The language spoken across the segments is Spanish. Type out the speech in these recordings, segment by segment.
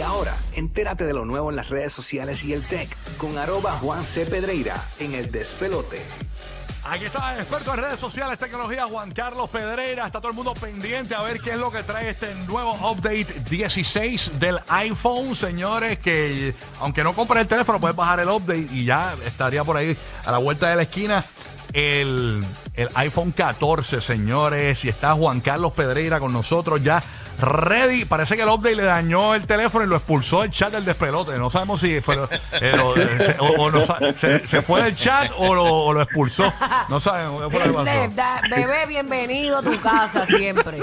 Y ahora, entérate de lo nuevo en las redes sociales y el tech con arroba Juan C. Pedreira en el despelote. Aquí está el experto en redes sociales, tecnología, Juan Carlos Pedreira. Está todo el mundo pendiente a ver qué es lo que trae este nuevo update 16 del iPhone, señores. Que aunque no compres el teléfono, puedes bajar el update y ya estaría por ahí a la vuelta de la esquina. El, el iPhone 14, señores. Y está Juan Carlos Pedreira con nosotros ya ready. Parece que el update le dañó el teléfono y lo expulsó el chat del despelote. No sabemos si fue eh, lo- eh, se, o- o no se- se fue del chat o lo, o lo expulsó. No sabemos qué fue lo que pasó. Steph, da- bebé, bienvenido a tu casa siempre.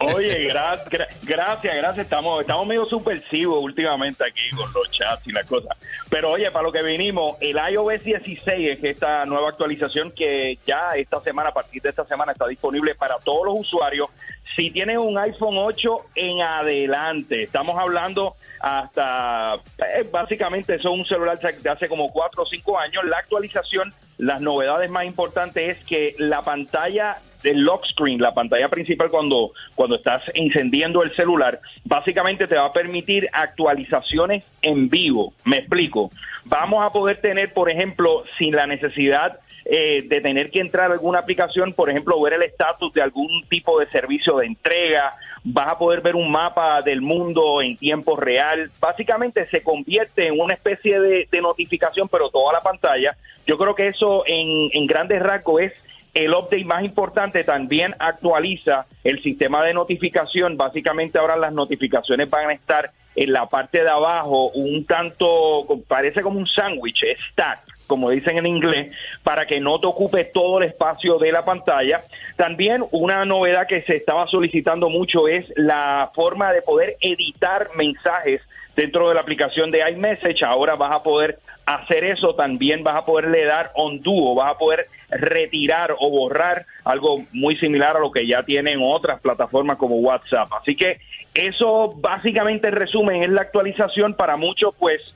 Oye, gra- gra- gracias, gracias. Estamos, estamos medio supersivos últimamente aquí con los chats y las cosas. Pero oye, para lo que vinimos, el iOS 16 es esta nueva actualización que ya esta semana, a partir de esta semana, está disponible para todos los usuarios. Si tienes un iPhone 8 en adelante, estamos hablando hasta, eh, básicamente, eso es un celular de hace como 4 o 5 años. La actualización, las novedades más importantes es que la pantalla del lock screen, la pantalla principal cuando, cuando estás encendiendo el celular, básicamente te va a permitir actualizaciones en vivo. Me explico. Vamos a poder tener, por ejemplo, sin la necesidad eh, de tener que entrar a alguna aplicación, por ejemplo, ver el estatus de algún tipo de servicio de entrega, vas a poder ver un mapa del mundo en tiempo real. Básicamente se convierte en una especie de, notificación, pero toda la pantalla. Yo creo que eso en, en grandes rasgos es el update más importante también actualiza el sistema de notificación. Básicamente ahora las notificaciones van a estar en la parte de abajo, un tanto, parece como un sándwich, stack, como dicen en inglés, para que no te ocupe todo el espacio de la pantalla. También una novedad que se estaba solicitando mucho es la forma de poder editar mensajes dentro de la aplicación de iMessage. Ahora vas a poder hacer eso, también vas a poderle dar undo, vas a poder retirar o borrar algo muy similar a lo que ya tienen otras plataformas como WhatsApp. Así que eso básicamente en resumen es la actualización para muchos pues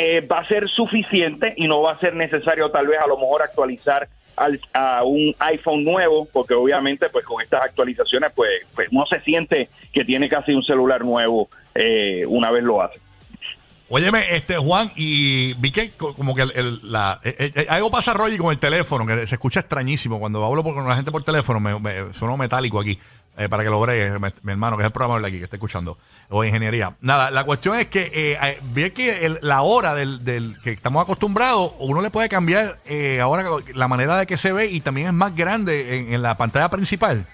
eh, va a ser suficiente y no va a ser necesario tal vez a lo mejor actualizar al- a un iPhone nuevo, porque obviamente pues con estas actualizaciones pues, pues uno se siente que tiene casi un celular nuevo eh, una vez lo hace. Óyeme, este Juan, y vi que co- como que el- la, eh, eh, eh, algo pasa, Roger, con el teléfono, que se escucha extrañísimo. Cuando hablo con la gente por teléfono, me, me suena metálico aquí, eh, para que lo bregue, mi hermano, que es el programador de aquí, que está escuchando, o ingeniería. Nada, la cuestión es que eh, eh, vi que el- la hora del, del que estamos acostumbrados, uno le puede cambiar eh, ahora la manera de que se ve y también es más grande en, la pantalla principal.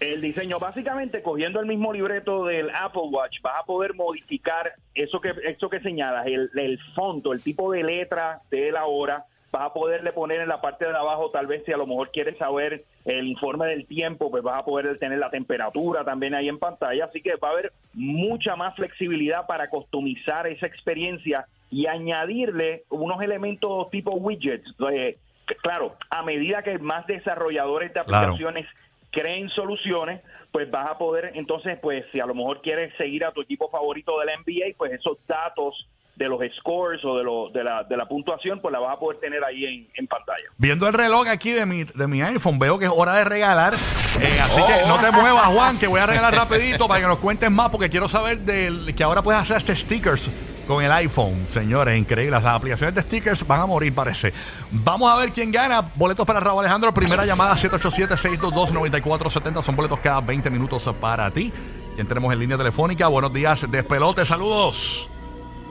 El diseño, básicamente cogiendo el mismo libreto del Apple Watch, vas a poder modificar eso que eso que señalas, el, el fonto, el tipo de letra de la hora, vas a poderle poner en la parte de abajo, tal vez si a lo mejor quieres saber el informe del tiempo, pues vas a poder tener la temperatura también ahí en pantalla, así que va a haber mucha más flexibilidad para customizar esa experiencia y añadirle unos elementos tipo widgets. Eh, claro, a medida que más desarrolladores de Claro. aplicaciones creen soluciones, pues vas a poder, entonces, pues si a lo mejor quieres seguir a tu equipo favorito de la NBA, pues esos datos de los scores o de, lo, de, la, de la puntuación, pues la vas a poder tener ahí en, en pantalla. Viendo el reloj aquí de mi, de mi iPhone, veo que es hora de regalar. Eh, así que no te muevas, Juan, que voy a regalar rapidito para que nos cuentes más, porque quiero saber del, que ahora puedes hacer este stickers con el iPhone. Señores, increíble. Las aplicaciones de stickers van a morir, parece. Vamos a ver quién gana. Boletos para Raúl Alejandro. Primera llamada 787-622-9470. Son boletos cada 20 minutos para ti. ¿Quién tenemos en línea telefónica? Buenos días, despelote, saludos.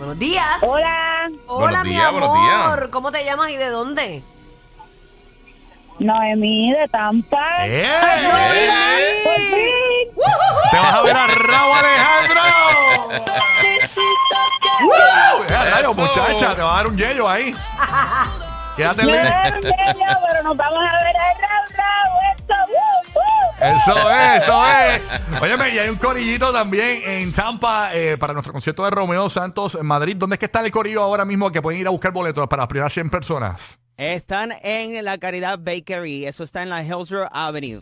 Buenos días. Hola, Hola, Buenos mi días, amor. días. ¿Cómo te llamas y de dónde? Noemí de Tampa. ¡Eh! Por fin. ¡Te vas a ver a Raúl Alejandro! ¡Woo! ¡Eh, rayo, muchacha! Te va a dar un yello ahí. Quédate en No línea. es un bello, pero nos vamos a ver a Raúl, Raúl, esto. Eso es, eso es. Óyeme, y hay un corillito también en Tampa eh, para nuestro concierto de Romeo Santos en Madrid. ¿Dónde es que está el corillo ahora mismo que pueden ir a buscar boletos para las primeras 100 personas? Están en la Caridad Bakery. Eso está en la Hillsborough Avenue.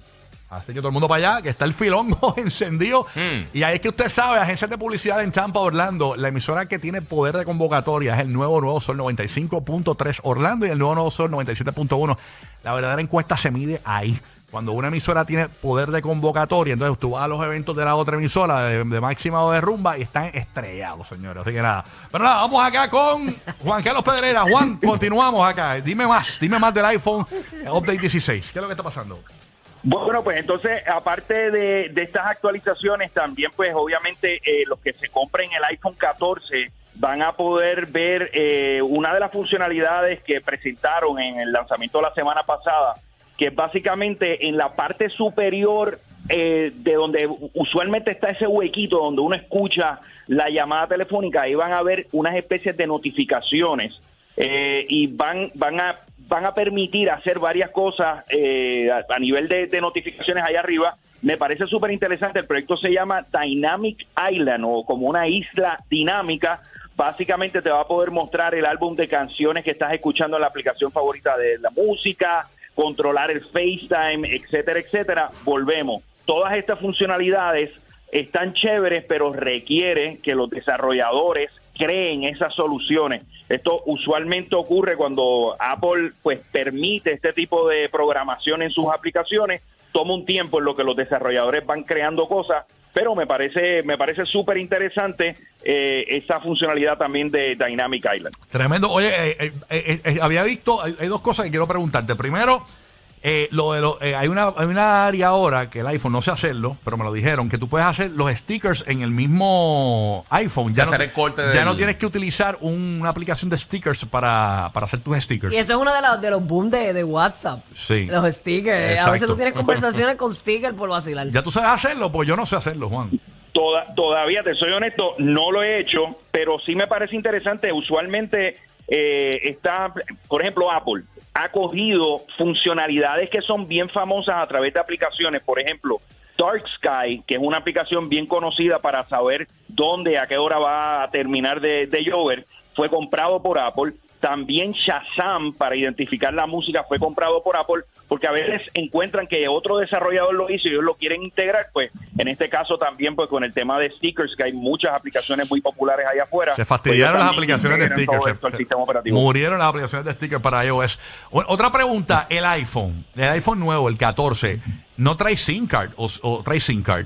Así que todo el mundo para allá, que está el filongo encendido. Hmm. Y ahí es que usted sabe, agencias de publicidad en Tampa, Orlando, la emisora que tiene poder de convocatoria es el nuevo Nuevo Sol 95.3 Orlando y el nuevo Nuevo Sol 97.1. La verdadera encuesta se mide ahí. cuando una emisora tiene poder de convocatoria, entonces tú vas a los eventos de la otra emisora, de, de máxima o de rumba, y están estrellados, señores. Así que nada. Pero nada, vamos acá con Juan Carlos Pedrera. Juan, continuamos acá. Dime más, dime más del iPhone eh, Update 16. ¿Qué es lo que está pasando? Bueno, pues entonces, aparte de, de estas actualizaciones, también pues obviamente eh, los que se compren el iPhone 14 van a poder ver eh, una de las funcionalidades que presentaron en el lanzamiento de la semana pasada, que es básicamente en la parte superior eh, de donde usualmente está ese huequito donde uno escucha la llamada telefónica, ahí van a ver unas especies de notificaciones eh, y van, van, a, van a permitir hacer varias cosas eh, a, nivel de, de notificaciones ahí arriba. Me parece súper interesante. El proyecto se llama Dynamic Island o como una isla dinámica. Básicamente te va a poder mostrar el álbum de canciones que estás escuchando en la aplicación favorita de la música, controlar el FaceTime, etcétera, etcétera. Volvemos. Todas estas funcionalidades están chéveres, pero requiere que los desarrolladores creen esas soluciones. Esto usualmente ocurre cuando Apple pues permite este tipo de programación en sus aplicaciones. Toma un tiempo en lo que los desarrolladores van creando cosas, pero me parece me parece súper interesante eh, esa funcionalidad también de Dynamic Island. Tremendo. Oye, eh, eh, eh, eh, había visto, hay, hay dos cosas que quiero preguntarte. Primero, eh, lo de lo- eh, hay, una, hay una área ahora que el iPhone no sé hacerlo, pero me lo dijeron, que tú puedes hacer los stickers en el mismo iPhone. Ya, no, hacer el corte ya del- no tienes que utilizar un- una aplicación de stickers para, para hacer tus stickers. Y eso es uno de los, de los boom de, de WhatsApp. Sí. Los stickers. A Exacto. veces tú tienes conversaciones con stickers por vacilar. Ya tú sabes hacerlo, pues yo no sé hacerlo, Juan. Toda- todavía, te soy honesto, no lo he hecho, pero sí me parece interesante. Usualmente eh, está, por ejemplo, Apple ha cogido funcionalidades que son bien famosas a través de aplicaciones. Por ejemplo, Dark Sky, que es una aplicación bien conocida para saber dónde, a qué hora va a terminar de, de llover, fue comprado por Apple. También Shazam, para identificar la música, fue comprado por Apple, porque a veces encuentran que otro desarrollador lo hizo y ellos lo quieren integrar, pues en este caso también pues con el tema de stickers, que hay muchas aplicaciones muy populares allá afuera. Se fastidiaron pues, las ellos también aplicaciones de stickers. Se- al sistema operativo. Murieron las aplicaciones de stickers para iOS. Otra pregunta, el iPhone, el iPhone nuevo, el 14, ¿no trae SIM card o, o trae SIM card?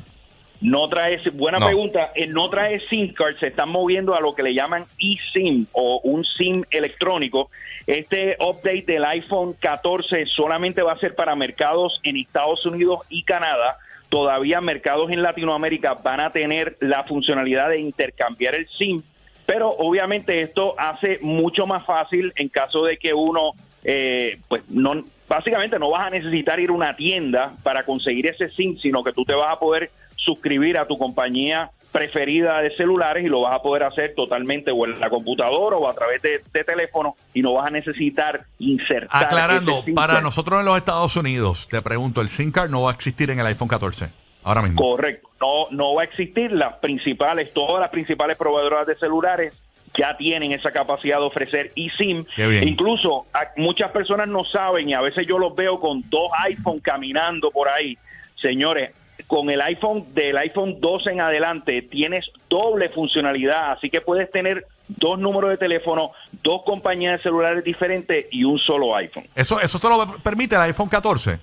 No trae, buena No. pregunta, eh, no trae SIM card, se están moviendo a lo que le llaman eSIM o un SIM electrónico. Este update del iPhone 14 solamente va a ser para mercados en Estados Unidos y Canadá. Todavía mercados en Latinoamérica van a tener la funcionalidad de intercambiar el SIM, pero obviamente esto hace mucho más fácil en caso de que uno, eh, pues no, básicamente no vas a necesitar ir a una tienda para conseguir ese SIM, sino que tú te vas a poder suscribir a tu compañía preferida de celulares y lo vas a poder hacer totalmente o en la computadora o a través de, de teléfono y no vas a necesitar insertar. Aclarando, para nosotros en los Estados Unidos, te pregunto, el SIM card no va a existir en el iPhone 14, ahora mismo. Correcto, no, no va a existir. Las principales, todas las principales proveedoras de celulares ya tienen esa capacidad de ofrecer eSIM. Incluso a- muchas personas no saben y a veces yo los veo con dos iPhone caminando por ahí. Señores, con el iPhone del iPhone 12 en adelante tienes doble funcionalidad, así que puedes tener dos números de teléfono, dos compañías de celulares diferentes y un solo iPhone. Eso, eso te lo permite el iPhone 14.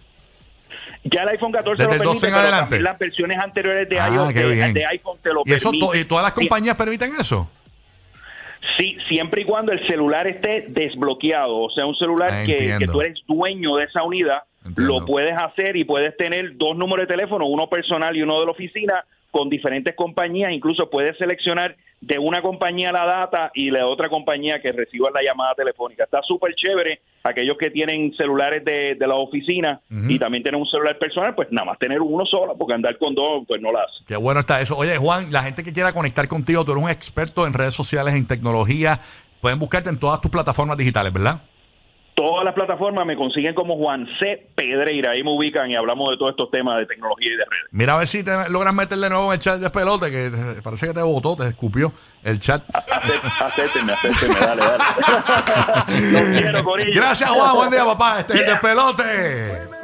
Ya el iPhone 14 Desde lo el 12 permite, en pero adelante. también las versiones anteriores de, Ah, iOS, de- iPhone te lo ¿Y, eso to- y todas las Sí, compañías permiten eso? Sí, siempre y cuando el celular esté desbloqueado, o sea, un celular Ah, que, que tú eres dueño de esa unidad, Entiendo. lo puedes hacer y puedes tener dos números de teléfono, uno personal y uno de la oficina, con diferentes compañías, incluso puedes seleccionar de una compañía la data y de otra compañía que reciba la llamada telefónica. Está súper chévere. Aquellos que tienen celulares de, de la oficina y también tienen un celular personal, pues nada más tener uno solo, porque andar con dos, pues no la hace. Qué bueno está eso. Oye, Juan, la gente que quiera conectar contigo, tú eres un experto en redes sociales, en tecnología. Pueden buscarte en todas tus plataformas digitales, ¿verdad? Todas las plataformas me consiguen como Juan C. Pedreira. Ahí me ubican y hablamos de todos estos temas de tecnología y de redes. Mira a ver si te logras meter de nuevo en el chat de pelote, que te- parece que te votó, te escupió el chat. Acé- Acéptenme, acéptenme, dale, dale. Los quiero, Corillo. Gracias, Juan. Buen día, papá. Este es el despelote.